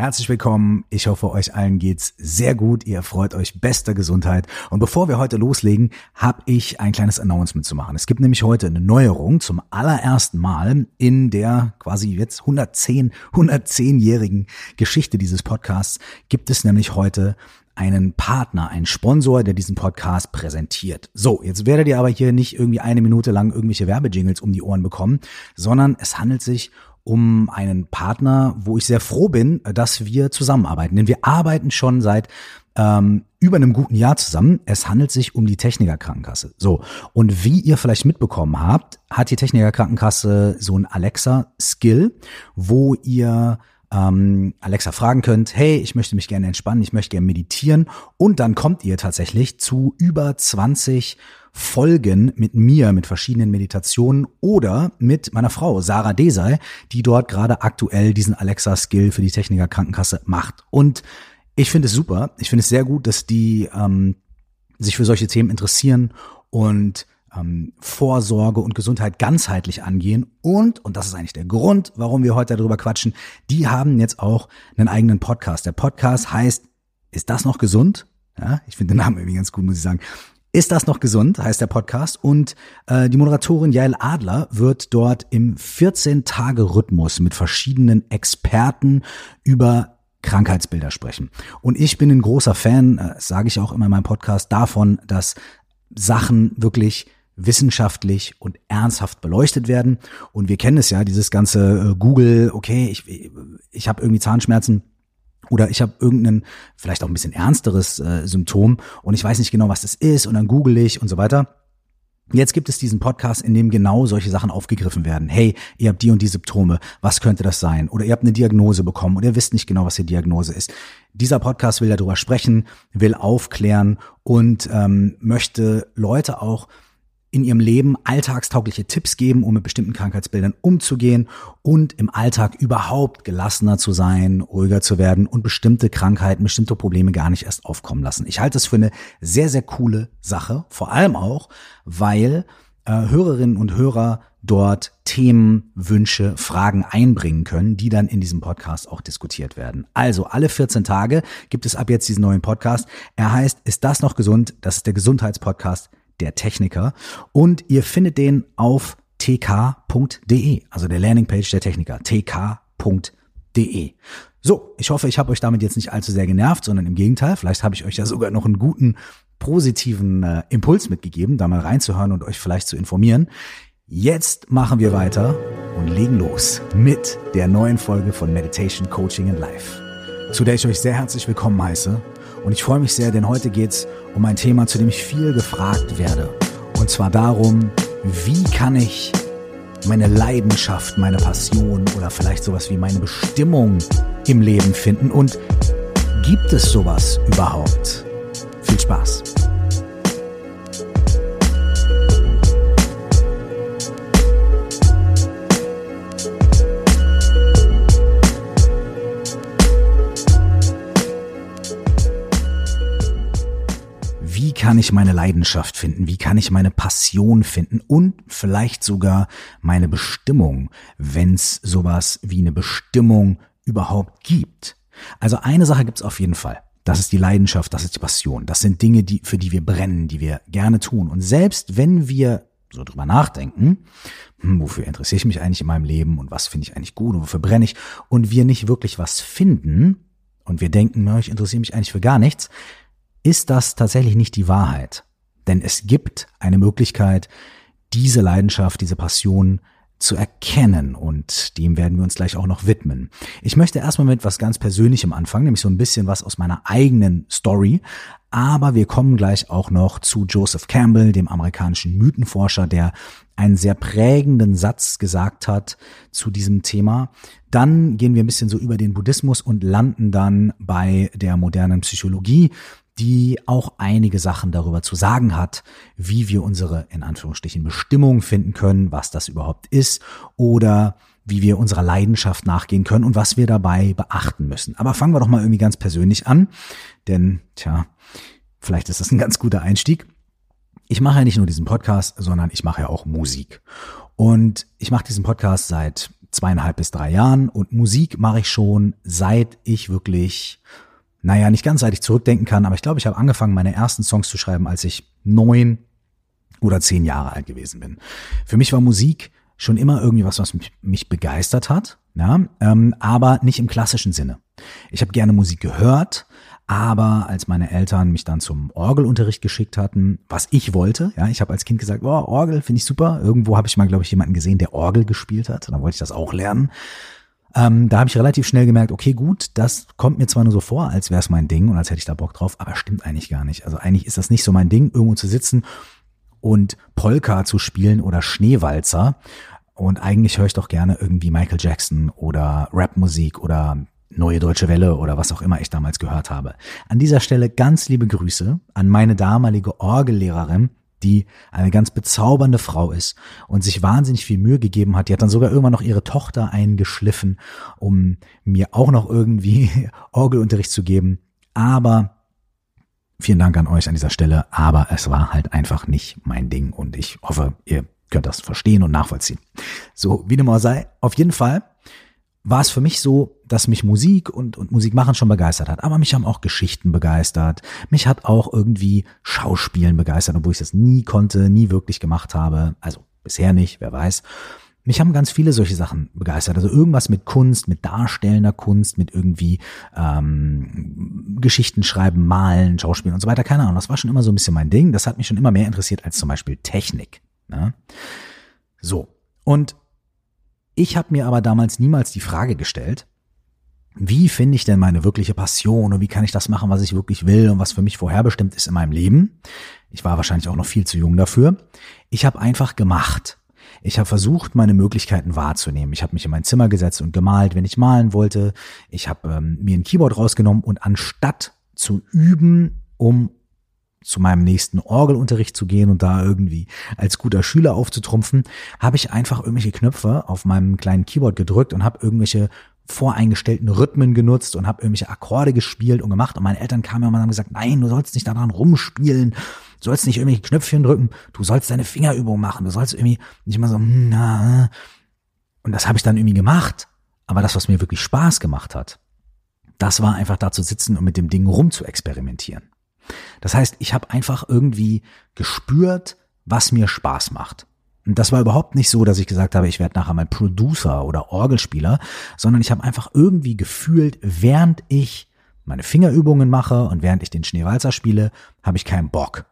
Herzlich willkommen. Ich hoffe, euch allen geht's sehr gut. Ihr freut euch bester Gesundheit. Und bevor wir heute loslegen, habe ich ein kleines Announcement zu machen. Es gibt nämlich heute eine Neuerung zum allerersten Mal in der quasi jetzt 110, 110-jährigen Geschichte dieses Podcasts gibt es nämlich heute einen Partner, einen Sponsor, der diesen Podcast präsentiert. So, jetzt werdet ihr aber hier nicht irgendwie eine Minute lang irgendwelche Werbejingles um die Ohren bekommen, sondern es handelt sich um einen Partner, wo ich sehr froh bin, dass wir zusammenarbeiten. Denn wir arbeiten schon seit ähm, über einem guten Jahr zusammen. Es handelt sich um die Techniker Krankenkasse. So, und wie ihr vielleicht mitbekommen habt, hat die Techniker Krankenkasse so ein Alexa-Skill, wo ihr ähm, Alexa fragen könnt, hey, ich möchte mich gerne entspannen, ich möchte gerne meditieren und dann kommt ihr tatsächlich zu über 20 Folgen mit mir, mit verschiedenen Meditationen oder mit meiner Frau Sarah Desai, die dort gerade aktuell diesen Alexa-Skill für die Techniker Krankenkasse macht. Und ich finde es super. Ich finde es sehr gut, dass die ähm, sich für solche Themen interessieren und ähm, Vorsorge und Gesundheit ganzheitlich angehen. Und, und das ist eigentlich der Grund, warum wir heute darüber quatschen, die haben jetzt auch einen eigenen Podcast. Der Podcast heißt, ist das noch gesund? Ja, ich finde den Namen irgendwie ganz gut, muss ich sagen. Ist das noch gesund, heißt der Podcast. Und äh, die Moderatorin Jael Adler wird dort im 14-Tage-Rhythmus mit verschiedenen Experten über Krankheitsbilder sprechen. Und ich bin ein großer Fan, äh, sage ich auch immer in meinem Podcast, davon, dass Sachen wirklich wissenschaftlich und ernsthaft beleuchtet werden. Und wir kennen es ja, dieses ganze äh, Google, okay, ich, ich habe irgendwie Zahnschmerzen, oder ich habe irgendein, vielleicht auch ein bisschen ernsteres äh, Symptom und ich weiß nicht genau, was das ist und dann google ich und so weiter. Jetzt gibt es diesen Podcast, in dem genau solche Sachen aufgegriffen werden. Hey, ihr habt die und die Symptome, was könnte das sein? Oder ihr habt eine Diagnose bekommen oder ihr wisst nicht genau, was die Diagnose ist. Dieser Podcast will darüber sprechen, will aufklären und ähm, möchte Leute auch in ihrem Leben alltagstaugliche Tipps geben, um mit bestimmten Krankheitsbildern umzugehen und im Alltag überhaupt gelassener zu sein, ruhiger zu werden und bestimmte Krankheiten, bestimmte Probleme gar nicht erst aufkommen lassen. Ich halte es für eine sehr, sehr coole Sache, vor allem auch, weil äh, Hörerinnen und Hörer dort Themen, Wünsche, Fragen einbringen können, die dann in diesem Podcast auch diskutiert werden. Also alle 14 Tage gibt es ab jetzt diesen neuen Podcast. Er heißt, ist das noch gesund? Das ist der Gesundheitspodcast der Techniker. Und ihr findet den auf tk.de, also der Landingpage der Techniker, tk.de. So, ich hoffe, ich habe euch damit jetzt nicht allzu sehr genervt, sondern im Gegenteil, vielleicht habe ich euch ja sogar noch einen guten, positiven äh, Impuls mitgegeben, da mal reinzuhören und euch vielleicht zu informieren. Jetzt machen wir weiter und legen los mit der neuen Folge von Meditation Coaching in Life, zu der ich euch sehr herzlich willkommen heiße und ich freue mich sehr, denn heute geht es um ein Thema, zu dem ich viel gefragt werde. Und zwar darum, wie kann ich meine Leidenschaft, meine Passion oder vielleicht sowas wie meine Bestimmung im Leben finden und gibt es sowas überhaupt? Viel Spaß! Kann ich meine Leidenschaft finden? Wie kann ich meine Passion finden? Und vielleicht sogar meine Bestimmung, wenn es sowas wie eine Bestimmung überhaupt gibt. Also eine Sache gibt's auf jeden Fall. Das ist die Leidenschaft, das ist die Passion. Das sind Dinge, die, für die wir brennen, die wir gerne tun. Und selbst wenn wir so drüber nachdenken, hm, wofür interessiere ich mich eigentlich in meinem Leben und was finde ich eigentlich gut und wofür brenne ich und wir nicht wirklich was finden und wir denken, na, ich interessiere mich eigentlich für gar nichts, ist das tatsächlich nicht die Wahrheit. Denn es gibt eine Möglichkeit, diese Leidenschaft, diese Passion zu erkennen und dem werden wir uns gleich auch noch widmen. Ich möchte erstmal mit was ganz Persönlichem anfangen, nämlich so ein bisschen was aus meiner eigenen Story, aber wir kommen gleich auch noch zu Joseph Campbell, dem amerikanischen Mythenforscher, der einen sehr prägenden Satz gesagt hat zu diesem Thema. Dann gehen wir ein bisschen so über den Buddhismus und landen dann bei der modernen Psychologie die auch einige Sachen darüber zu sagen hat, wie wir unsere in Anführungsstrichen Bestimmung finden können, was das überhaupt ist oder wie wir unserer Leidenschaft nachgehen können und was wir dabei beachten müssen. Aber fangen wir doch mal irgendwie ganz persönlich an, denn tja, vielleicht ist das ein ganz guter Einstieg. Ich mache ja nicht nur diesen Podcast, sondern ich mache ja auch Musik. Und ich mache diesen Podcast seit zweieinhalb bis drei Jahren und Musik mache ich schon seit ich wirklich, naja, nicht ganz seit ich zurückdenken kann, aber ich glaube, ich habe angefangen, meine ersten Songs zu schreiben, als ich neun oder zehn Jahre alt gewesen bin. Für mich war Musik schon immer irgendwie was, was mich, begeistert hat, ja, ähm, aber nicht im klassischen Sinne. Ich habe gerne Musik gehört, aber als meine Eltern mich dann zum Orgelunterricht geschickt hatten, was ich wollte, ja, ich habe als Kind gesagt, oh, Orgel finde ich super. Irgendwo habe ich mal, glaube ich, jemanden gesehen, der Orgel gespielt hat. Dann wollte ich das auch lernen. Ähm, da habe ich relativ schnell gemerkt, okay, gut, das kommt mir zwar nur so vor, als wäre es mein Ding und als hätte ich da Bock drauf, aber stimmt eigentlich gar nicht. Also eigentlich ist das nicht so mein Ding, irgendwo zu sitzen und Polka zu spielen oder Schneewalzer. Und eigentlich höre ich doch gerne irgendwie Michael Jackson oder Rapmusik oder Neue Deutsche Welle oder was auch immer ich damals gehört habe. An dieser Stelle ganz liebe Grüße an meine damalige Orgellehrerin, die eine ganz bezaubernde Frau ist und sich wahnsinnig viel Mühe gegeben hat. Die hat dann sogar irgendwann noch ihre Tochter eingeschliffen, um mir auch noch irgendwie Orgelunterricht zu geben. Aber vielen Dank an euch an dieser Stelle. Aber es war halt einfach nicht mein Ding und ich hoffe, ihr könnt das verstehen und nachvollziehen. So, wie dem auch sei, auf jeden Fall war es für mich so, dass mich Musik und, und Musik machen schon begeistert hat. Aber mich haben auch Geschichten begeistert. Mich hat auch irgendwie Schauspielen begeistert, obwohl ich das nie konnte, nie wirklich gemacht habe. Also bisher nicht, wer weiß. Mich haben ganz viele solche Sachen begeistert. Also irgendwas mit Kunst, mit darstellender Kunst, mit irgendwie ähm, Geschichten schreiben, malen, Schauspielen und so weiter. Keine Ahnung. Das war schon immer so ein bisschen mein Ding. Das hat mich schon immer mehr interessiert als zum Beispiel Technik. Ne? So. Und ich habe mir aber damals niemals die Frage gestellt, wie finde ich denn meine wirkliche Passion und wie kann ich das machen, was ich wirklich will und was für mich vorherbestimmt ist in meinem Leben? Ich war wahrscheinlich auch noch viel zu jung dafür. Ich habe einfach gemacht. Ich habe versucht, meine Möglichkeiten wahrzunehmen. Ich habe mich in mein Zimmer gesetzt und gemalt, wenn ich malen wollte. Ich habe ähm, mir ein Keyboard rausgenommen und anstatt zu üben, um zu meinem nächsten Orgelunterricht zu gehen und da irgendwie als guter Schüler aufzutrumpfen, habe ich einfach irgendwelche Knöpfe auf meinem kleinen Keyboard gedrückt und habe irgendwelche voreingestellten Rhythmen genutzt und habe irgendwelche Akkorde gespielt und gemacht. Und meine Eltern kamen und haben gesagt, nein, du sollst nicht daran rumspielen, du sollst nicht irgendwelche Knöpfchen drücken, du sollst deine Fingerübung machen, du sollst irgendwie nicht immer so, hm, na, und das habe ich dann irgendwie gemacht, aber das, was mir wirklich Spaß gemacht hat, das war einfach da zu sitzen und mit dem Ding rum zu experimentieren. Das heißt, ich habe einfach irgendwie gespürt, was mir Spaß macht. Und das war überhaupt nicht so, dass ich gesagt habe, ich werde nachher mal Producer oder Orgelspieler, sondern ich habe einfach irgendwie gefühlt, während ich meine Fingerübungen mache und während ich den Schneewalzer spiele, habe ich keinen Bock.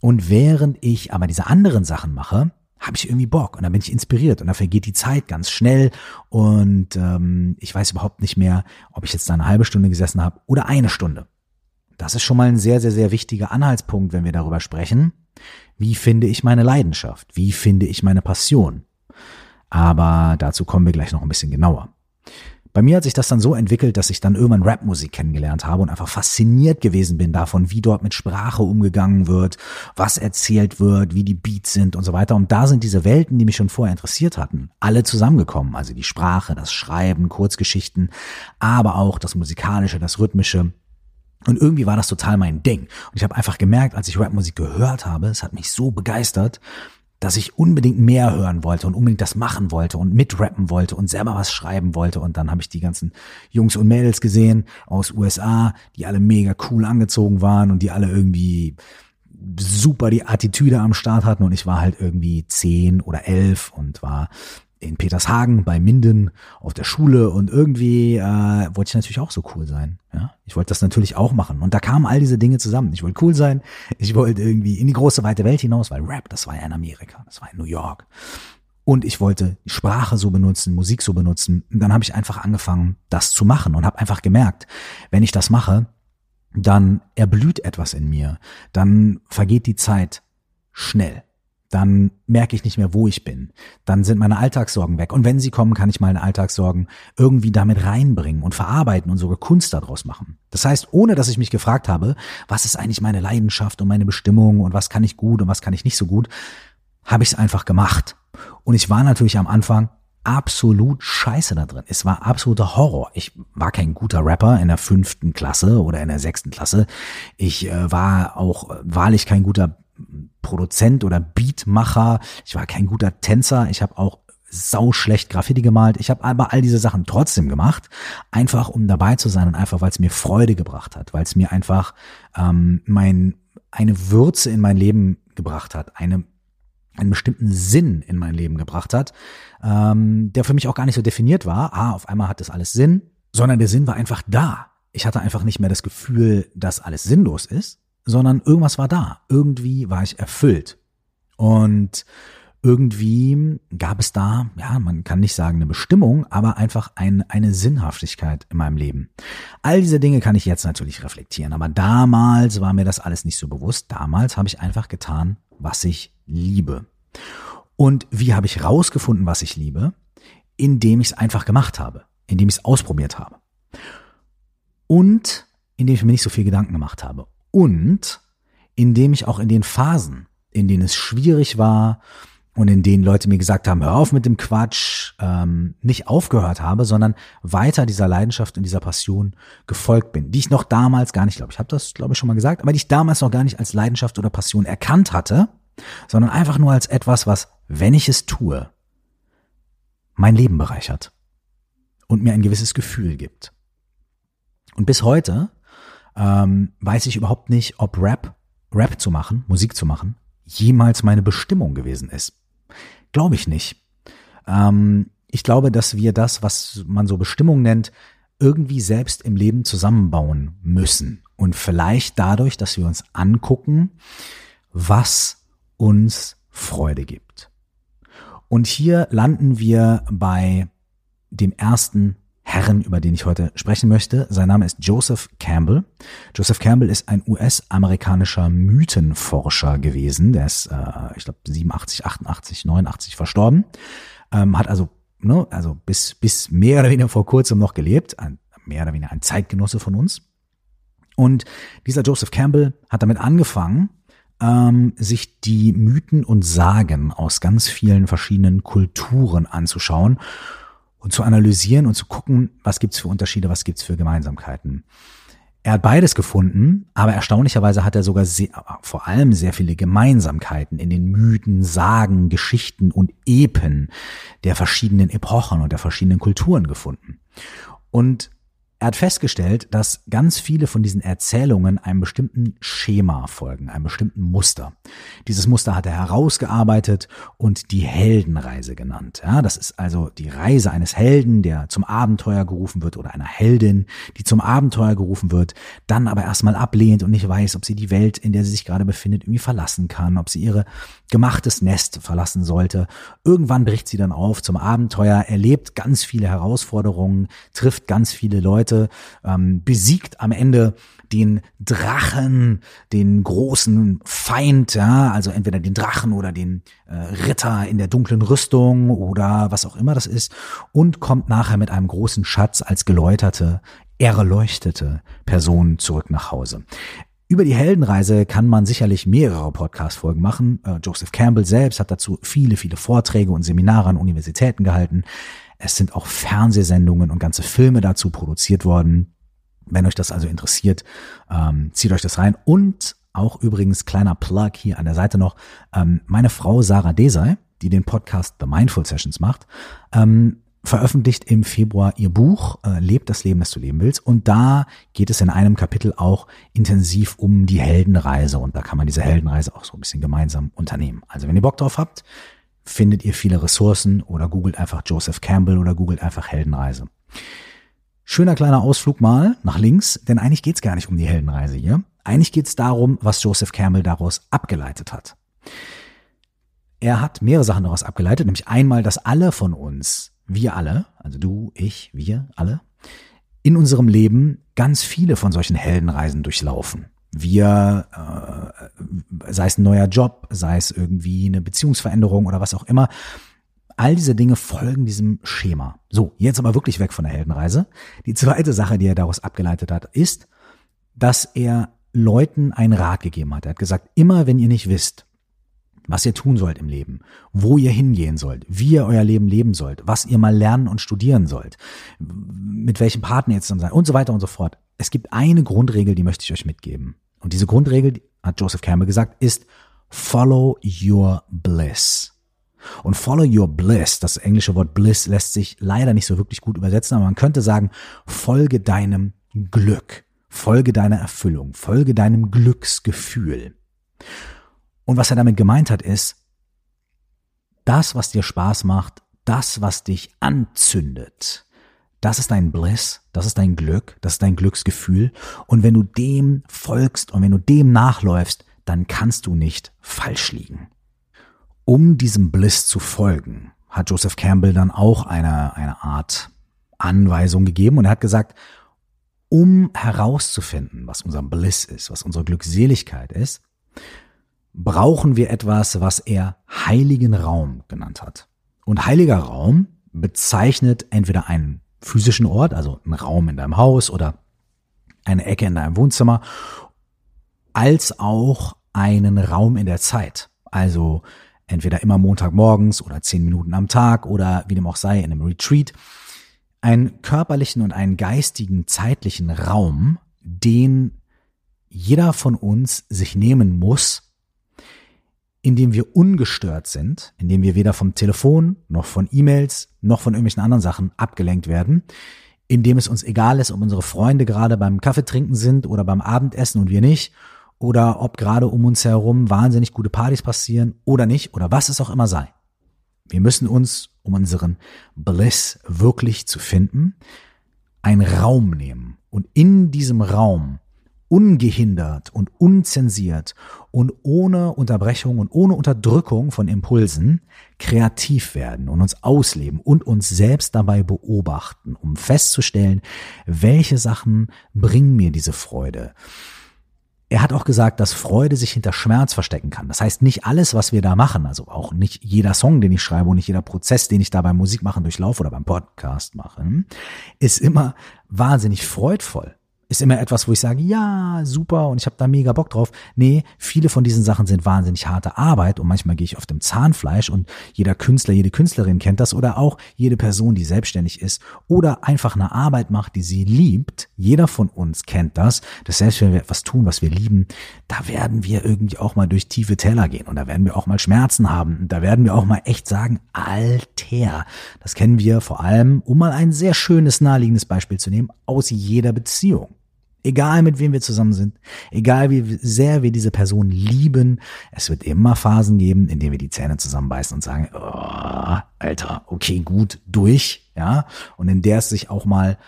Und während ich aber diese anderen Sachen mache, habe ich irgendwie Bock und dann bin ich inspiriert und da vergeht die Zeit ganz schnell und ähm, ich weiß überhaupt nicht mehr, ob ich jetzt da eine halbe Stunde gesessen habe oder eine Stunde. Das ist schon mal ein sehr, sehr, sehr wichtiger Anhaltspunkt, wenn wir darüber sprechen. Wie finde ich meine Leidenschaft? Wie finde ich meine Passion? Aber dazu kommen wir gleich noch ein bisschen genauer. Bei mir hat sich das dann so entwickelt, dass ich dann irgendwann Rapmusik kennengelernt habe und einfach fasziniert gewesen bin davon, wie dort mit Sprache umgegangen wird, was erzählt wird, wie die Beats sind und so weiter. Und da sind diese Welten, die mich schon vorher interessiert hatten, alle zusammengekommen. Also die Sprache, das Schreiben, Kurzgeschichten, aber auch das Musikalische, das Rhythmische. Und irgendwie war das total mein Ding. Und ich habe einfach gemerkt, als ich Rapmusik gehört habe, es hat mich so begeistert, dass ich unbedingt mehr hören wollte und unbedingt das machen wollte und mitrappen wollte und selber was schreiben wollte. Und dann habe ich die ganzen Jungs und Mädels gesehen aus USA, die alle mega cool angezogen waren und die alle irgendwie super die Attitüde am Start hatten. Und ich war halt irgendwie zehn oder elf und war in Petershagen bei Minden auf der Schule und irgendwie äh, wollte ich natürlich auch so cool sein. Ja, ich wollte das natürlich auch machen und da kamen all diese Dinge zusammen. Ich wollte cool sein, ich wollte irgendwie in die große weite Welt hinaus, weil Rap, das war ja in Amerika, das war in New York und ich wollte Sprache so benutzen, Musik so benutzen. Und dann habe ich einfach angefangen, das zu machen und habe einfach gemerkt, wenn ich das mache, dann erblüht etwas in mir, dann vergeht die Zeit schnell dann merke ich nicht mehr, wo ich bin. Dann sind meine Alltagssorgen weg. Und wenn sie kommen, kann ich meine Alltagssorgen irgendwie damit reinbringen und verarbeiten und sogar Kunst daraus machen. Das heißt, ohne dass ich mich gefragt habe, was ist eigentlich meine Leidenschaft und meine Bestimmung und was kann ich gut und was kann ich nicht so gut, habe ich es einfach gemacht. Und ich war natürlich am Anfang absolut scheiße da drin. Es war absoluter Horror. Ich war kein guter Rapper in der fünften Klasse oder in der sechsten Klasse. Ich äh, war auch wahrlich kein guter Produzent oder Beatmacher. Ich war kein guter Tänzer. Ich habe auch sau schlecht Graffiti gemalt. Ich habe aber all diese Sachen trotzdem gemacht, einfach um dabei zu sein und einfach, weil es mir Freude gebracht hat, weil es mir einfach ähm, mein eine Würze in mein Leben gebracht hat, eine einen bestimmten Sinn in mein Leben gebracht hat, ähm, der für mich auch gar nicht so definiert war. Ah, auf einmal hat das alles Sinn, sondern der Sinn war einfach da. Ich hatte einfach nicht mehr das Gefühl, dass alles sinnlos ist, sondern irgendwas war da. Irgendwie war ich erfüllt. Und irgendwie gab es da, ja, man kann nicht sagen eine Bestimmung, aber einfach ein, eine Sinnhaftigkeit in meinem Leben. All diese Dinge kann ich jetzt natürlich reflektieren, aber damals war mir das alles nicht so bewusst. Damals habe ich einfach getan, was ich liebe. Und wie habe ich rausgefunden, was ich liebe? Indem ich es einfach gemacht habe, indem ich es ausprobiert habe. Und indem ich mir nicht so viel Gedanken gemacht habe. Und indem ich auch in den Phasen, in denen es schwierig war, und in denen Leute mir gesagt haben, hör auf mit dem Quatsch, ähm, nicht aufgehört habe, sondern weiter dieser Leidenschaft und dieser Passion gefolgt bin, die ich noch damals gar nicht, glaube ich, habe das, glaube ich, schon mal gesagt, aber die ich damals noch gar nicht als Leidenschaft oder Passion erkannt hatte, sondern einfach nur als etwas, was, wenn ich es tue, mein Leben bereichert und mir ein gewisses Gefühl gibt. Und bis heute ähm, weiß ich überhaupt nicht, ob Rap, Rap zu machen, Musik zu machen, jemals meine Bestimmung gewesen ist. Glaube ich nicht. Ähm, ich glaube, dass wir das, was man so Bestimmung nennt, irgendwie selbst im Leben zusammenbauen müssen. Und vielleicht dadurch, dass wir uns angucken, was uns Freude gibt. Und hier landen wir bei dem ersten Herren, über den ich heute sprechen möchte. Sein Name ist Joseph Campbell. Joseph Campbell ist ein US-amerikanischer Mythenforscher gewesen. Der ist, äh, ich glaube, 87, 88, 89 verstorben. Ähm, hat also, ne, also bis, bis mehr oder weniger vor kurzem noch gelebt. Ein, mehr oder weniger ein Zeitgenosse von uns. Und dieser Joseph Campbell hat damit angefangen, ähm, sich die Mythen und Sagen aus ganz vielen verschiedenen Kulturen anzuschauen und zu analysieren und zu gucken, was gibt's für Unterschiede, was gibt's für Gemeinsamkeiten. Er hat beides gefunden, aber erstaunlicherweise hat er sogar sehr, vor allem sehr viele Gemeinsamkeiten in den Mythen, Sagen, Geschichten und Epen der verschiedenen Epochen und der verschiedenen Kulturen gefunden. Und er hat festgestellt, dass ganz viele von diesen Erzählungen einem bestimmten Schema folgen, einem bestimmten Muster. Dieses Muster hat er herausgearbeitet und die Heldenreise genannt. Ja, das ist also die Reise eines Helden, der zum Abenteuer gerufen wird oder einer Heldin, die zum Abenteuer gerufen wird, dann aber erstmal ablehnt und nicht weiß, ob sie die Welt, in der sie sich gerade befindet, irgendwie verlassen kann, ob sie ihre gemachtes Nest verlassen sollte. Irgendwann bricht sie dann auf zum Abenteuer, erlebt ganz viele Herausforderungen, trifft ganz viele Leute, ähm, besiegt am Ende den Drachen, den großen Feind, ja, also entweder den Drachen oder den äh, Ritter in der dunklen Rüstung oder was auch immer das ist und kommt nachher mit einem großen Schatz als geläuterte, erleuchtete Person zurück nach Hause. Über die Heldenreise kann man sicherlich mehrere Podcast-Folgen machen. Äh, Joseph Campbell selbst hat dazu viele, viele Vorträge und Seminare an Universitäten gehalten. Es sind auch Fernsehsendungen und ganze Filme dazu produziert worden. Wenn euch das also interessiert, ähm, zieht euch das rein. Und auch übrigens kleiner Plug hier an der Seite noch, ähm, meine Frau Sarah Desai, die den Podcast The Mindful Sessions macht, ähm, veröffentlicht im Februar ihr Buch äh, Lebt das Leben, das du leben willst. Und da geht es in einem Kapitel auch intensiv um die Heldenreise. Und da kann man diese Heldenreise auch so ein bisschen gemeinsam unternehmen. Also wenn ihr Bock drauf habt, findet ihr viele Ressourcen oder googelt einfach Joseph Campbell oder googelt einfach Heldenreise. Schöner kleiner Ausflug mal nach links, denn eigentlich geht's gar nicht um die Heldenreise hier. Eigentlich geht's darum, was Joseph Campbell daraus abgeleitet hat. Er hat mehrere Sachen daraus abgeleitet, nämlich einmal, dass alle von uns wir alle, also du, ich, wir alle, in unserem Leben ganz viele von solchen Heldenreisen durchlaufen. Wir, äh, sei es ein neuer Job, sei es irgendwie eine Beziehungsveränderung oder was auch immer, all diese Dinge folgen diesem Schema. So, jetzt aber wirklich weg von der Heldenreise. Die zweite Sache, die er daraus abgeleitet hat, ist, dass er Leuten einen Rat gegeben hat. Er hat gesagt, immer wenn ihr nicht wisst, was ihr tun sollt im Leben, wo ihr hingehen sollt, wie ihr euer Leben leben sollt, was ihr mal lernen und studieren sollt, mit welchem Partner ihr jetzt dann seid und so weiter und so fort. Es gibt eine Grundregel, die möchte ich euch mitgeben. Und diese Grundregel, hat Joseph Campbell gesagt, ist follow your bliss. Und follow your bliss, das englische Wort bliss lässt sich leider nicht so wirklich gut übersetzen, aber man könnte sagen, folge deinem Glück, folge deiner Erfüllung, folge deinem Glücksgefühl. Und was er damit gemeint hat, ist, das, was dir Spaß macht, das, was dich anzündet, das ist dein Bliss, das ist dein Glück, das ist dein Glücksgefühl. Und wenn du dem folgst und wenn du dem nachläufst, dann kannst du nicht falsch liegen. Um diesem Bliss zu folgen, hat Joseph Campbell dann auch eine, eine Art Anweisung gegeben und er hat gesagt, um herauszufinden, was unser Bliss ist, was unsere Glückseligkeit ist, brauchen wir etwas, was er heiligen Raum genannt hat. Und heiliger Raum bezeichnet entweder einen physischen Ort, also einen Raum in deinem Haus oder eine Ecke in deinem Wohnzimmer, als auch einen Raum in der Zeit. Also entweder immer Montagmorgens oder zehn Minuten am Tag oder wie dem auch sei, in einem Retreat. Einen körperlichen und einen geistigen, zeitlichen Raum, den jeder von uns sich nehmen muss, in dem wir ungestört sind, in dem wir weder vom Telefon noch von E-Mails noch von irgendwelchen anderen Sachen abgelenkt werden, in dem es uns egal ist, ob unsere Freunde gerade beim Kaffeetrinken sind oder beim Abendessen und wir nicht, oder ob gerade um uns herum wahnsinnig gute Partys passieren oder nicht, oder was es auch immer sei. Wir müssen uns, um unseren Bliss wirklich zu finden, einen Raum nehmen und in diesem Raum ungehindert und unzensiert und ohne Unterbrechung und ohne Unterdrückung von Impulsen kreativ werden und uns ausleben und uns selbst dabei beobachten, um festzustellen, welche Sachen bringen mir diese Freude. Er hat auch gesagt, dass Freude sich hinter Schmerz verstecken kann. Das heißt, nicht alles, was wir da machen, also auch nicht jeder Song, den ich schreibe und nicht jeder Prozess, den ich da beim Musikmachen durchlaufe oder beim Podcast mache, ist immer wahnsinnig freudvoll ist immer etwas, wo ich sage, ja, super und ich habe da mega Bock drauf. Nee, viele von diesen Sachen sind wahnsinnig harte Arbeit und manchmal gehe ich auf dem Zahnfleisch und jeder Künstler, jede Künstlerin kennt das oder auch jede Person, die selbstständig ist oder einfach eine Arbeit macht, die sie liebt. Jeder von uns kennt das, dass selbst wenn wir etwas tun, was wir lieben, da werden wir irgendwie auch mal durch tiefe Täler gehen und da werden wir auch mal Schmerzen haben. Da werden wir auch mal echt sagen, Alter, das kennen wir vor allem, um mal ein sehr schönes, naheliegendes Beispiel zu nehmen, aus jeder Beziehung. Egal mit wem wir zusammen sind, egal wie sehr wir diese Person lieben, es wird immer Phasen geben, in denen wir die Zähne zusammenbeißen und sagen, oh, Alter, okay, gut, durch, ja, und in der es sich auch mal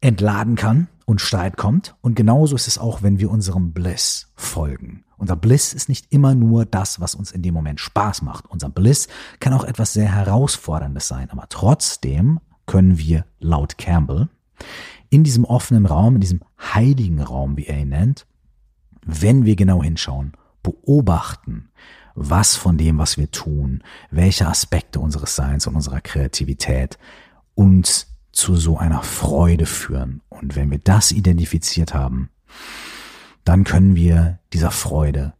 entladen kann und Streit kommt. Und genauso ist es auch, wenn wir unserem Bliss folgen. Unser Bliss ist nicht immer nur das, was uns in dem Moment Spaß macht. Unser Bliss kann auch etwas sehr Herausforderndes sein, aber trotzdem können wir laut Campbell in diesem offenen Raum, in diesem heiligen Raum, wie er ihn nennt, wenn wir genau hinschauen, beobachten, was von dem, was wir tun, welche Aspekte unseres Seins und unserer Kreativität uns zu so einer Freude führen. Und wenn wir das identifiziert haben, dann können wir dieser Freude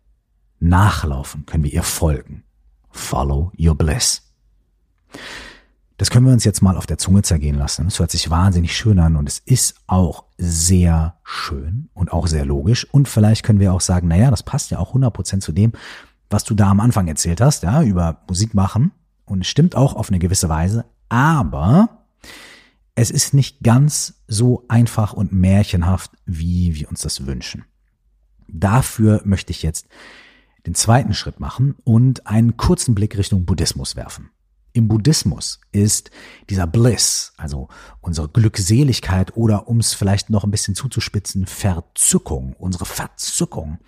nachlaufen, können wir ihr folgen. Follow your bliss. Das können wir uns jetzt mal auf der Zunge zergehen lassen. Es hört sich wahnsinnig schön an und es ist auch sehr schön und auch sehr logisch. Und vielleicht können wir auch sagen, naja, das passt ja auch 100% zu dem, was du da am Anfang erzählt hast, ja, über Musik machen. Und es stimmt auch auf eine gewisse Weise. Aber es ist nicht ganz so einfach und märchenhaft, wie wir uns das wünschen. Dafür möchte ich jetzt den zweiten Schritt machen und einen kurzen Blick Richtung Buddhismus werfen. Im Buddhismus ist dieser Bliss, also unsere Glückseligkeit oder um es vielleicht noch ein bisschen zuzuspitzen, Verzückung, unsere Verzückung,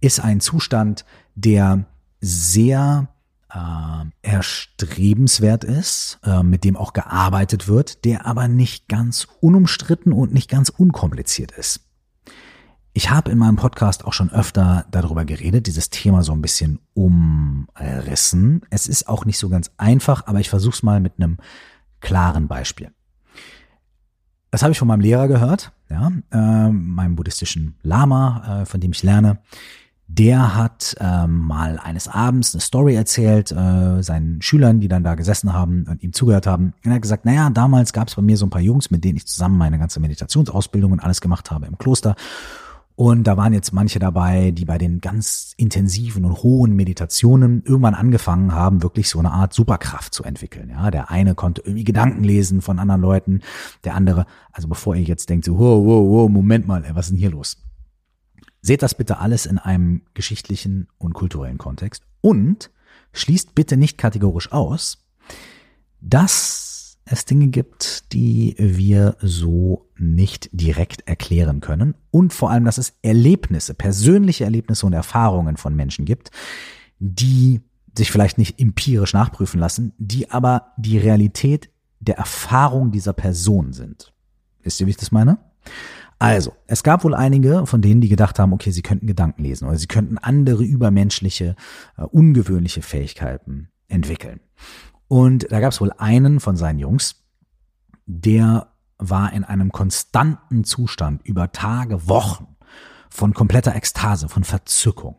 ist ein Zustand, der sehr äh, erstrebenswert ist, äh, mit dem auch gearbeitet wird, der aber nicht ganz unumstritten und nicht ganz unkompliziert ist. Ich habe in meinem Podcast auch schon öfter darüber geredet, dieses Thema so ein bisschen umrissen. Es ist auch nicht so ganz einfach, aber ich versuche es mal mit einem klaren Beispiel. Das habe ich von meinem Lehrer gehört, ja, äh, meinem buddhistischen Lama, äh, von dem ich lerne. Der hat ähm, mal eines Abends eine Story erzählt, äh, seinen Schülern, die dann da gesessen haben und ihm zugehört haben. Und er hat gesagt, naja, damals gab es bei mir so ein paar Jungs, mit denen ich zusammen meine ganze Meditationsausbildung und alles gemacht habe im Kloster. Und da waren jetzt manche dabei, die bei den ganz intensiven und hohen Meditationen irgendwann angefangen haben, wirklich so eine Art Superkraft zu entwickeln. Ja, der eine konnte irgendwie Gedanken lesen von anderen Leuten, der andere, also bevor ihr jetzt denkt, so, wow, wow, wow, Moment mal, ey, was ist denn hier los? Seht das bitte alles in einem geschichtlichen und kulturellen Kontext und schließt bitte nicht kategorisch aus, dass es Dinge gibt, die wir so nicht direkt erklären können und vor allem, dass es Erlebnisse, persönliche Erlebnisse und Erfahrungen von Menschen gibt, die sich vielleicht nicht empirisch nachprüfen lassen, die aber die Realität der Erfahrung dieser Person sind. Wisst ihr, wie ich das meine? Also, es gab wohl einige von denen, die gedacht haben, okay, sie könnten Gedanken lesen oder sie könnten andere übermenschliche, uh, ungewöhnliche Fähigkeiten entwickeln. Und da gab es wohl einen von seinen Jungs, der war in einem konstanten Zustand über Tage, Wochen von kompletter Ekstase, von Verzückung.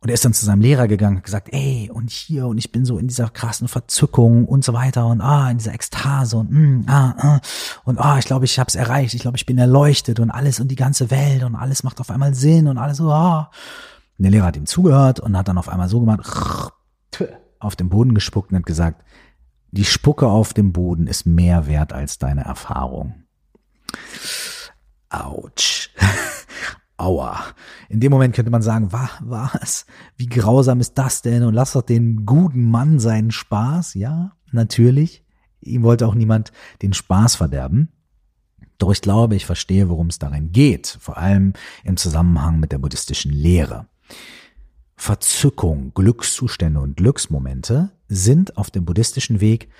Und er ist dann zu seinem Lehrer gegangen und gesagt, ey, und hier, und ich bin so in dieser krassen Verzückung und so weiter und ah, in dieser Ekstase und mm, ah, ah, und ah, ich glaube, ich habe es erreicht, ich glaube, ich bin erleuchtet und alles und die ganze Welt und alles macht auf einmal Sinn und alles so, ah. Und der Lehrer hat ihm zugehört und hat dann auf einmal so gemacht, auf den Boden gespuckt und hat gesagt, die Spucke auf dem Boden ist mehr wert als deine Erfahrung. Autsch. Aua. In dem Moment könnte man sagen, wa, was? Wie grausam ist das denn? Und lass doch den guten Mann seinen Spaß. Ja, natürlich. Ihm wollte auch niemand den Spaß verderben. Doch ich glaube, ich verstehe, worum es darin geht. Vor allem im Zusammenhang mit der buddhistischen Lehre. Verzückung, Glückszustände und Glücksmomente sind auf dem buddhistischen Weg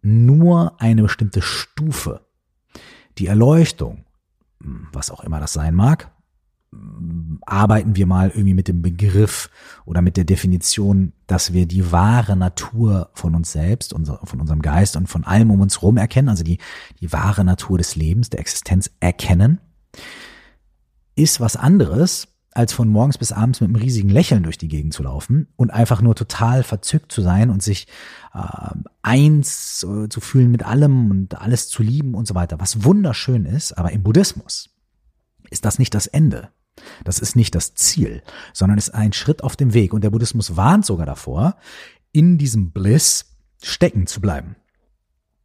nur eine bestimmte Stufe. Die Erleuchtung, was auch immer das sein mag, arbeiten wir mal irgendwie mit dem Begriff oder mit der Definition, dass wir die wahre Natur von uns selbst, von unserem Geist und von allem um uns herum erkennen, also die, die wahre Natur des Lebens, der Existenz erkennen, ist was anderes als von morgens bis abends mit einem riesigen Lächeln durch die Gegend zu laufen und einfach nur total verzückt zu sein und sich äh, eins äh, zu fühlen mit allem und alles zu lieben und so weiter, was wunderschön ist, aber im Buddhismus ist das nicht das Ende. Das ist nicht das Ziel, sondern ist ein Schritt auf dem Weg. Und der Buddhismus warnt sogar davor, in diesem Bliss stecken zu bleiben.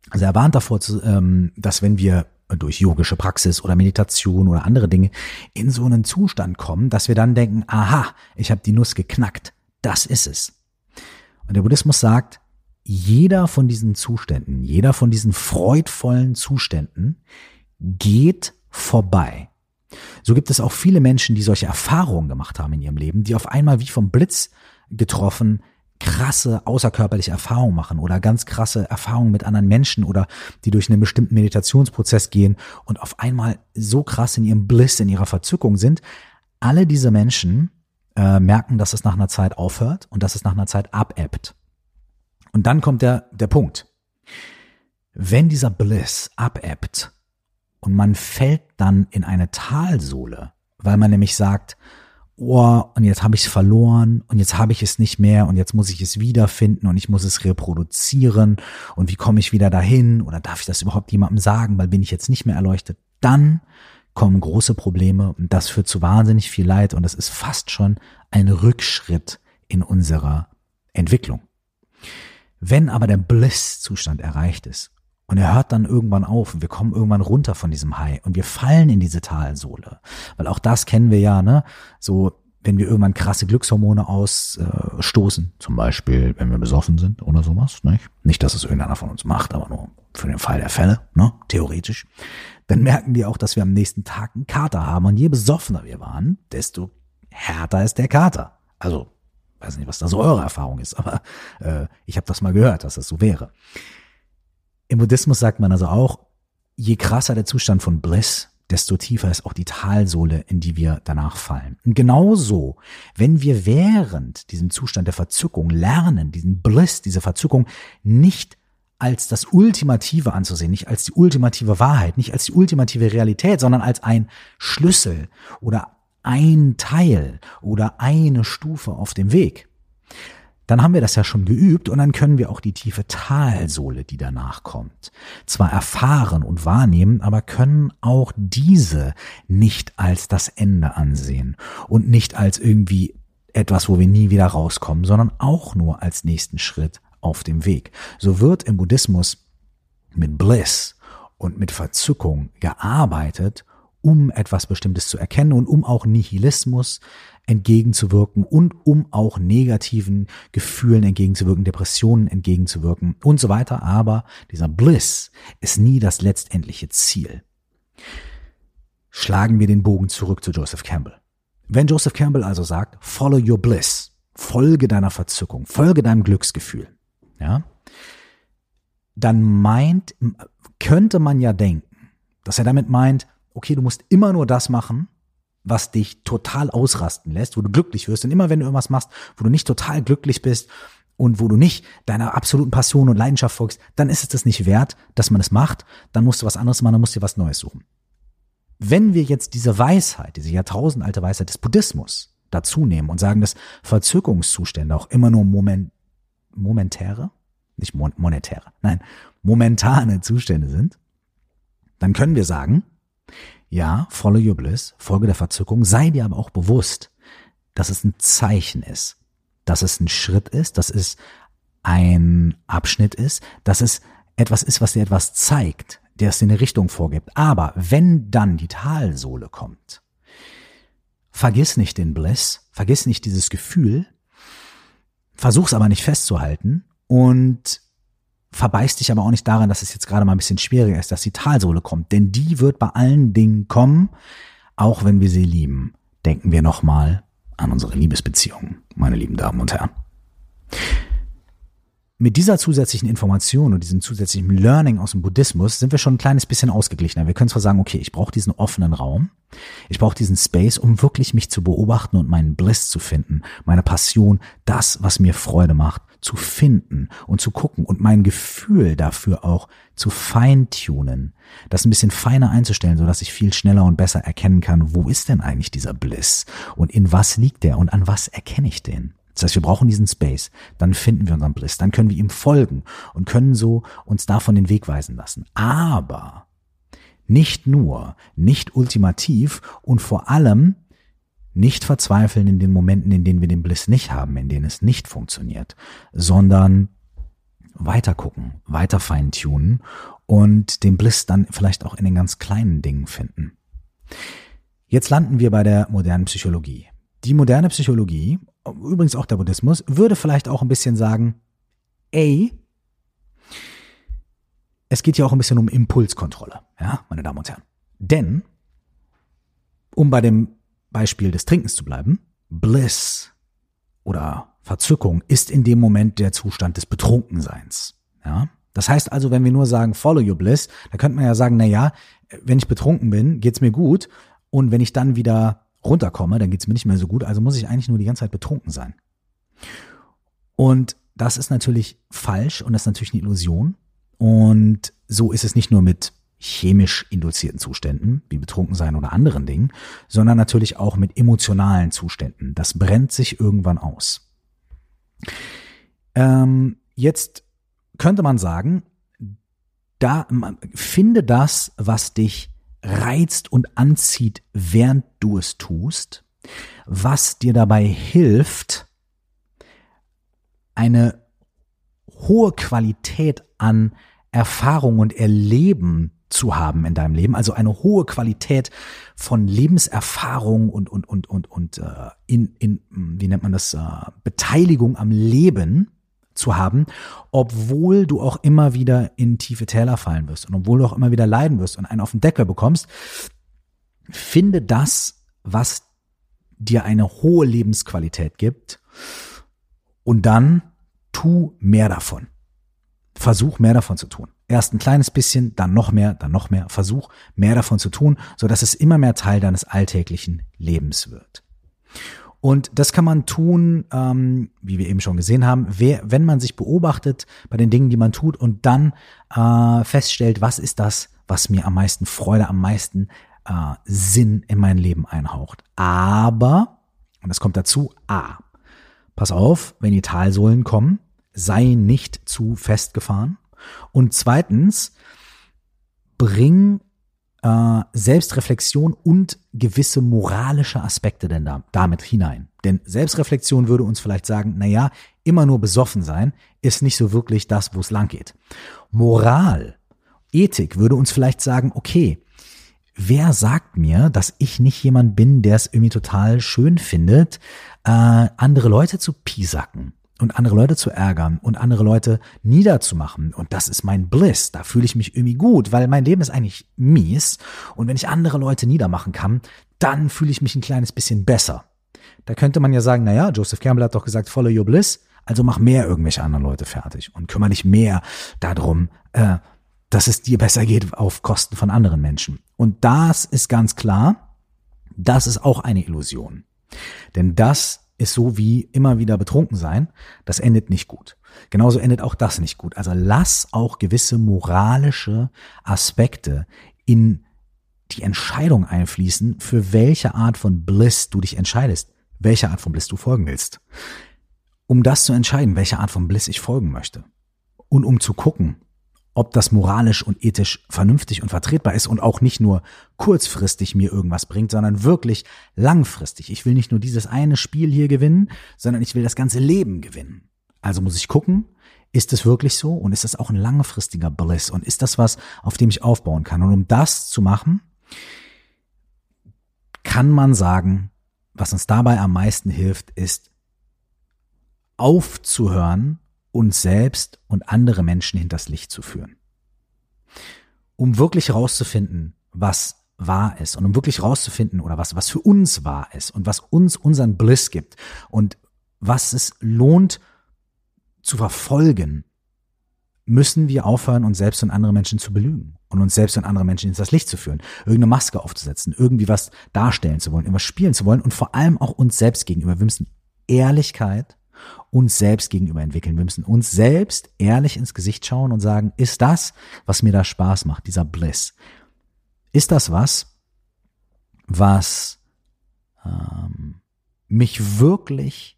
Also er warnt davor, ähm, dass wenn wir durch yogische Praxis oder Meditation oder andere Dinge in so einen Zustand kommen, dass wir dann denken, aha, ich habe die Nuss geknackt, das ist es. Und der Buddhismus sagt, jeder von diesen Zuständen, jeder von diesen freudvollen Zuständen geht vorbei. So gibt es auch viele Menschen, die solche Erfahrungen gemacht haben in ihrem Leben, die auf einmal wie vom Blitz getroffen krasse außerkörperliche Erfahrungen machen oder ganz krasse Erfahrungen mit anderen Menschen oder die durch einen bestimmten Meditationsprozess gehen und auf einmal so krass in ihrem Bliss, in ihrer Verzückung sind. Alle diese Menschen äh, merken, dass es nach einer Zeit aufhört und dass es nach einer Zeit abebbt. Und dann kommt der, der Punkt. Wenn dieser Bliss abebbt und man fällt dann in eine Talsohle, weil man nämlich sagt, oh, und jetzt habe ich es verloren und jetzt habe ich es nicht mehr und jetzt muss ich es wiederfinden und ich muss es reproduzieren. Und wie komme ich wieder dahin? Oder darf ich das überhaupt jemandem sagen, weil bin ich jetzt nicht mehr erleuchtet, dann kommen große Probleme und das führt zu wahnsinnig viel Leid und das ist fast schon ein Rückschritt in unserer Entwicklung. Wenn aber der Bliss-Zustand erreicht ist und er hört dann irgendwann auf und wir kommen irgendwann runter von diesem High und wir fallen in diese Talsohle. Weil auch das kennen wir ja, ne? So, wenn wir irgendwann krasse Glückshormone ausstoßen, zum Beispiel, wenn wir besoffen sind oder sowas, nicht? Nicht, dass es irgendeiner von uns macht, aber nur für den Fall der Fälle, ne? Theoretisch. Dann merken wir auch, dass wir am nächsten Tag einen Kater haben. Und je besoffener wir waren, desto härter ist der Kater. Also, weiß nicht, was da so eure Erfahrung ist, aber äh, ich habe das mal gehört, dass das so wäre. Im Buddhismus sagt man also auch, je krasser der Zustand von Bliss, desto tiefer ist auch die Talsohle, in die wir danach fallen. Und genauso, wenn wir während diesem Zustand der Verzückung lernen, diesen Bliss, diese Verzückung nicht als das Ultimative anzusehen, nicht als die ultimative Wahrheit, nicht als die ultimative Realität, sondern als ein Schlüssel oder ein Teil oder eine Stufe auf dem Weg, dann haben wir das ja schon geübt und dann können wir auch die tiefe Talsohle, die danach kommt, zwar erfahren und wahrnehmen, aber können auch diese nicht als das Ende ansehen und nicht als irgendwie etwas, wo wir nie wieder rauskommen, sondern auch nur als nächsten Schritt auf dem Weg. So wird im Buddhismus mit Bliss und mit Verzückung gearbeitet, um etwas Bestimmtes zu erkennen und um auch Nihilismus entgegenzuwirken und um auch negativen Gefühlen entgegenzuwirken, Depressionen entgegenzuwirken und so weiter. Aber dieser Bliss ist nie das letztendliche Ziel. Schlagen wir den Bogen zurück zu Joseph Campbell. Wenn Joseph Campbell also sagt, follow your bliss, folge deiner Verzückung, folge deinem Glücksgefühl, ja, dann meint, könnte man ja denken, dass er damit meint, okay, du musst immer nur das machen, was dich total ausrasten lässt, wo du glücklich wirst. Und immer wenn du irgendwas machst, wo du nicht total glücklich bist und wo du nicht deiner absoluten Passion und Leidenschaft folgst, dann ist es das nicht wert, dass man es macht. Dann musst du was anderes machen, dann musst du dir was Neues suchen. Wenn wir jetzt diese Weisheit, diese jahrtausendalte Weisheit des Buddhismus dazu nehmen und sagen, dass Verzückungszustände auch immer nur moment, momentäre, nicht mon monetäre, nein, momentane Zustände sind, dann können wir sagen, ja, follow your bliss, folge der Verzückung, sei dir aber auch bewusst, dass es ein Zeichen ist, dass es ein Schritt ist, dass es ein Abschnitt ist, dass es etwas ist, was dir etwas zeigt, der es dir eine Richtung vorgibt. Aber wenn dann die Talsohle kommt, vergiss nicht den Bliss, vergiss nicht dieses Gefühl, versuch's aber nicht festzuhalten und verbeißt dich aber auch nicht daran, dass es jetzt gerade mal ein bisschen schwieriger ist, dass die Talsohle kommt. Denn die wird bei allen Dingen kommen, auch wenn wir sie lieben. Denken wir nochmal an unsere Liebesbeziehungen, meine lieben Damen und Herren. Mit dieser zusätzlichen Information und diesem zusätzlichen Learning aus dem Buddhismus sind wir schon ein kleines bisschen ausgeglichener. Wir können zwar sagen, okay, ich brauche diesen offenen Raum, ich brauche diesen Space, um wirklich mich zu beobachten und meinen Bliss zu finden, meine Passion, das, was mir Freude macht, zu finden und zu gucken und mein Gefühl dafür auch zu feintunen, das ein bisschen feiner einzustellen, so dass ich viel schneller und besser erkennen kann, wo ist denn eigentlich dieser Bliss und in was liegt der und an was erkenne ich den. Das heißt, wir brauchen diesen Space, dann finden wir unseren Bliss, dann können wir ihm folgen und können so uns davon den Weg weisen lassen. Aber nicht nur, nicht ultimativ und vor allem nicht verzweifeln in den Momenten, in denen wir den Bliss nicht haben, in denen es nicht funktioniert, sondern weiter gucken, weiter feintunen und den Bliss dann vielleicht auch in den ganz kleinen Dingen finden. Jetzt landen wir bei der modernen Psychologie. Die moderne Psychologie, übrigens auch der Buddhismus, würde vielleicht auch ein bisschen sagen, ey, es geht ja auch ein bisschen um Impulskontrolle, ja, meine Damen und Herren. Denn, um bei dem Beispiel des Trinkens zu bleiben, Bliss oder Verzückung ist in dem Moment der Zustand des Betrunkenseins. Ja? Das heißt also, wenn wir nur sagen, follow your bliss, dann könnte man ja sagen, na ja, wenn ich betrunken bin, geht's mir gut und wenn ich dann wieder runterkomme, dann geht's mir nicht mehr so gut, also muss ich eigentlich nur die ganze Zeit betrunken sein. Und das ist natürlich falsch und das ist natürlich eine Illusion. Und so ist es nicht nur mit chemisch induzierten Zuständen, wie Betrunkensein oder anderen Dingen, sondern natürlich auch mit emotionalen Zuständen. Das brennt sich irgendwann aus. Ähm, jetzt könnte man sagen, da finde das, was dich reizt und anzieht, während du es tust, was dir dabei hilft, eine hohe Qualität an Erfahrung und Erleben zu haben in deinem Leben, also eine hohe Qualität von Lebenserfahrung und und und und und äh, in in wie nennt man das äh, Beteiligung am Leben zu haben, obwohl du auch immer wieder in tiefe Täler fallen wirst und obwohl du auch immer wieder leiden wirst und einen auf den Deckel bekommst, finde das, was dir eine hohe Lebensqualität gibt und dann tu mehr davon. Versuch mehr davon zu tun. Erst ein kleines bisschen, dann noch mehr, dann noch mehr. Versuch mehr davon zu tun, so dass es immer mehr Teil deines alltäglichen Lebens wird. Und das kann man tun, ähm, wie wir eben schon gesehen haben, wer, wenn man sich beobachtet bei den Dingen, die man tut und dann äh, feststellt, was ist das, was mir am meisten Freude, am meisten äh, Sinn in mein Leben einhaucht. Aber, und das kommt dazu, A, pass auf, wenn die Talsohlen kommen, sei nicht zu festgefahren. Und zweitens, bring äh, Selbstreflexion und gewisse moralische Aspekte denn da, damit hinein. Denn Selbstreflexion würde uns vielleicht sagen, na ja, immer nur besoffen sein ist nicht so wirklich das, wo es lang geht. Moral, Ethik würde uns vielleicht sagen, okay, wer sagt mir, dass ich nicht jemand bin, der es irgendwie total schön findet, äh, andere Leute zu piesacken? Und andere Leute zu ärgern und andere Leute niederzumachen. Und das ist mein Bliss. Da fühle ich mich irgendwie gut, weil mein Leben ist eigentlich mies. Und wenn ich andere Leute niedermachen kann, dann fühle ich mich ein kleines bisschen besser. Da könnte man ja sagen, na ja, Joseph Campbell hat doch gesagt, follow your bliss. Also mach mehr irgendwelche anderen Leute fertig und kümmere dich mehr darum, äh, dass es dir besser geht auf Kosten von anderen Menschen. Und das ist ganz klar, das ist auch eine Illusion. Denn das ist so wie immer wieder betrunken sein. Das endet nicht gut. Genauso endet auch das nicht gut. Also lass auch gewisse moralische Aspekte in die Entscheidung einfließen, für welche Art von Bliss du dich entscheidest, welche Art von Bliss du folgen willst. Um das zu entscheiden, welche Art von Bliss ich folgen möchte. Und um zu gucken, ob das moralisch und ethisch vernünftig und vertretbar ist und auch nicht nur kurzfristig mir irgendwas bringt, sondern wirklich langfristig. Ich will nicht nur dieses eine Spiel hier gewinnen, sondern ich will das ganze Leben gewinnen. Also muss ich gucken, ist es wirklich so und ist das auch ein langfristiger Bliss und ist das was, auf dem ich aufbauen kann? Und um das zu machen, kann man sagen, was uns dabei am meisten hilft, ist aufzuhören, uns selbst und andere Menschen hinters Licht zu führen. Um wirklich herauszufinden, was wahr ist und um wirklich herauszufinden oder was, was für uns wahr ist und was uns unseren Bliss gibt und was es lohnt zu verfolgen, müssen wir aufhören, uns selbst und andere Menschen zu belügen und uns selbst und andere Menschen ins Licht zu führen, irgendeine Maske aufzusetzen, irgendwie was darstellen zu wollen, irgendwas spielen zu wollen und vor allem auch uns selbst gegenüber. Wir müssen Ehrlichkeit uns selbst gegenüber entwickeln. Wir müssen uns selbst ehrlich ins Gesicht schauen und sagen, ist das, was mir da Spaß macht, dieser Bliss? Ist das was, was ähm, mich wirklich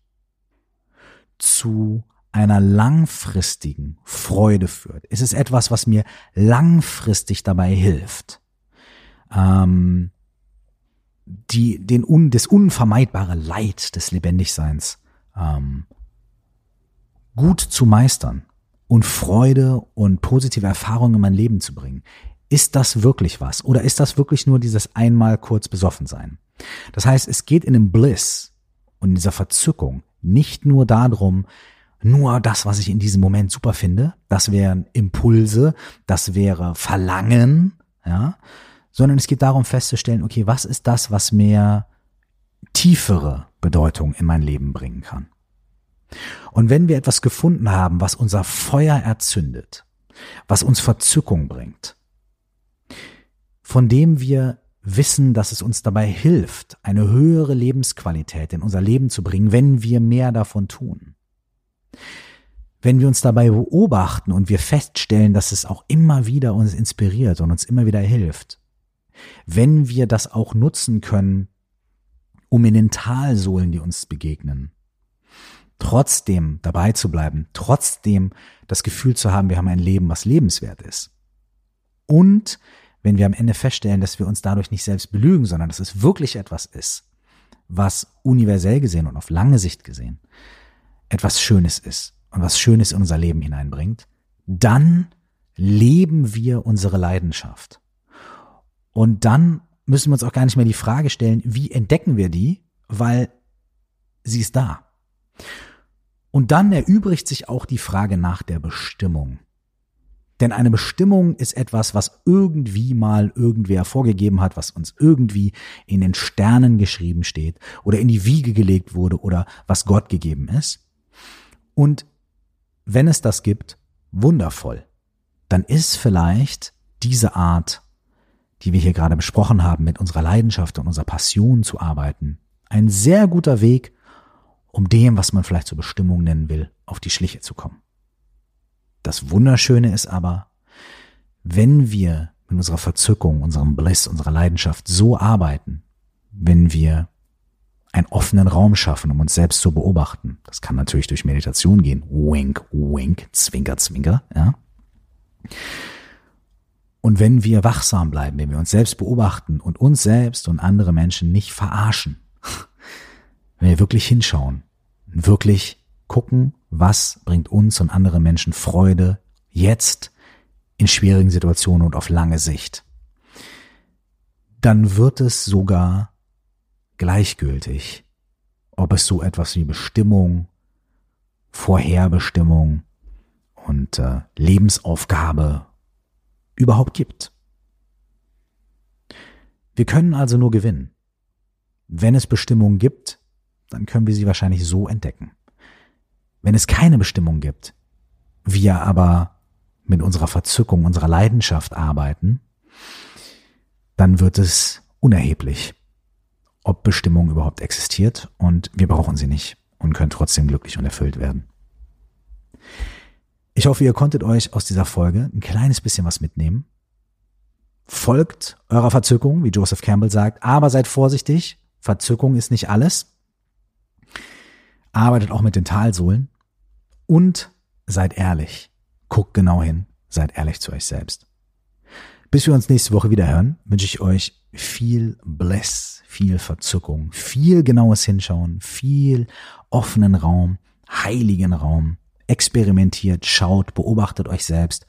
zu einer langfristigen Freude führt? Ist es etwas, was mir langfristig dabei hilft? Ähm, die, den un, das unvermeidbare Leid des Lebendigseins ähm, gut zu meistern und Freude und positive Erfahrungen in mein Leben zu bringen. Ist das wirklich was? Oder ist das wirklich nur dieses einmal kurz besoffen sein? Das heißt, es geht in dem Bliss und in dieser Verzückung nicht nur darum, nur das, was ich in diesem Moment super finde, das wären Impulse, das wäre Verlangen, ja, sondern es geht darum festzustellen, okay, was ist das, was mir tiefere Bedeutung in mein Leben bringen kann? Und wenn wir etwas gefunden haben, was unser Feuer erzündet, was uns Verzückung bringt, von dem wir wissen, dass es uns dabei hilft, eine höhere Lebensqualität in unser Leben zu bringen, wenn wir mehr davon tun. Wenn wir uns dabei beobachten und wir feststellen, dass es auch immer wieder uns inspiriert und uns immer wieder hilft. Wenn wir das auch nutzen können, um in den Talsohlen, die uns begegnen, trotzdem dabei zu bleiben, trotzdem das Gefühl zu haben, wir haben ein Leben, was lebenswert ist. Und wenn wir am Ende feststellen, dass wir uns dadurch nicht selbst belügen, sondern dass es wirklich etwas ist, was universell gesehen und auf lange Sicht gesehen etwas Schönes ist und was Schönes in unser Leben hineinbringt, dann leben wir unsere Leidenschaft. Und dann müssen wir uns auch gar nicht mehr die Frage stellen, wie entdecken wir die, weil sie ist da. Und dann erübrigt sich auch die Frage nach der Bestimmung. Denn eine Bestimmung ist etwas, was irgendwie mal irgendwer vorgegeben hat, was uns irgendwie in den Sternen geschrieben steht oder in die Wiege gelegt wurde oder was Gott gegeben ist. Und wenn es das gibt, wundervoll. Dann ist vielleicht diese Art, die wir hier gerade besprochen haben, mit unserer Leidenschaft und unserer Passion zu arbeiten, ein sehr guter Weg, um dem, was man vielleicht zur Bestimmung nennen will, auf die Schliche zu kommen. Das Wunderschöne ist aber, wenn wir mit unserer Verzückung, unserem Bliss, unserer Leidenschaft so arbeiten, wenn wir einen offenen Raum schaffen, um uns selbst zu beobachten. Das kann natürlich durch Meditation gehen. Wink, wink, zwinker, zwinker, ja. Und wenn wir wachsam bleiben, wenn wir uns selbst beobachten und uns selbst und andere Menschen nicht verarschen, wenn wir wirklich hinschauen, wirklich gucken, was bringt uns und andere Menschen Freude jetzt in schwierigen Situationen und auf lange Sicht, dann wird es sogar gleichgültig, ob es so etwas wie Bestimmung, Vorherbestimmung und äh, Lebensaufgabe überhaupt gibt. Wir können also nur gewinnen. Wenn es Bestimmung gibt, dann können wir sie wahrscheinlich so entdecken. Wenn es keine Bestimmung gibt, wir aber mit unserer Verzückung, unserer Leidenschaft arbeiten, dann wird es unerheblich, ob Bestimmung überhaupt existiert und wir brauchen sie nicht und können trotzdem glücklich und erfüllt werden. Ich hoffe, ihr konntet euch aus dieser Folge ein kleines bisschen was mitnehmen. Folgt eurer Verzückung, wie Joseph Campbell sagt, aber seid vorsichtig. Verzückung ist nicht alles. Arbeitet auch mit den Talsohlen und seid ehrlich. Guckt genau hin, seid ehrlich zu euch selbst. Bis wir uns nächste Woche wieder hören, wünsche ich euch viel Bless, viel Verzückung, viel genaues Hinschauen, viel offenen Raum, heiligen Raum. Experimentiert, schaut, beobachtet euch selbst.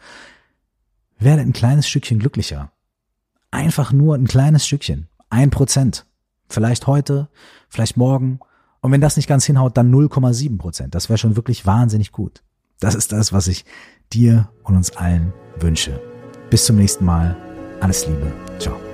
Werdet ein kleines Stückchen glücklicher. Einfach nur ein kleines Stückchen. Ein Prozent. Vielleicht heute, vielleicht morgen. Und wenn das nicht ganz hinhaut, dann 0,7 Prozent. Das wäre schon wirklich wahnsinnig gut. Das ist das, was ich dir und uns allen wünsche. Bis zum nächsten Mal. Alles Liebe. Ciao.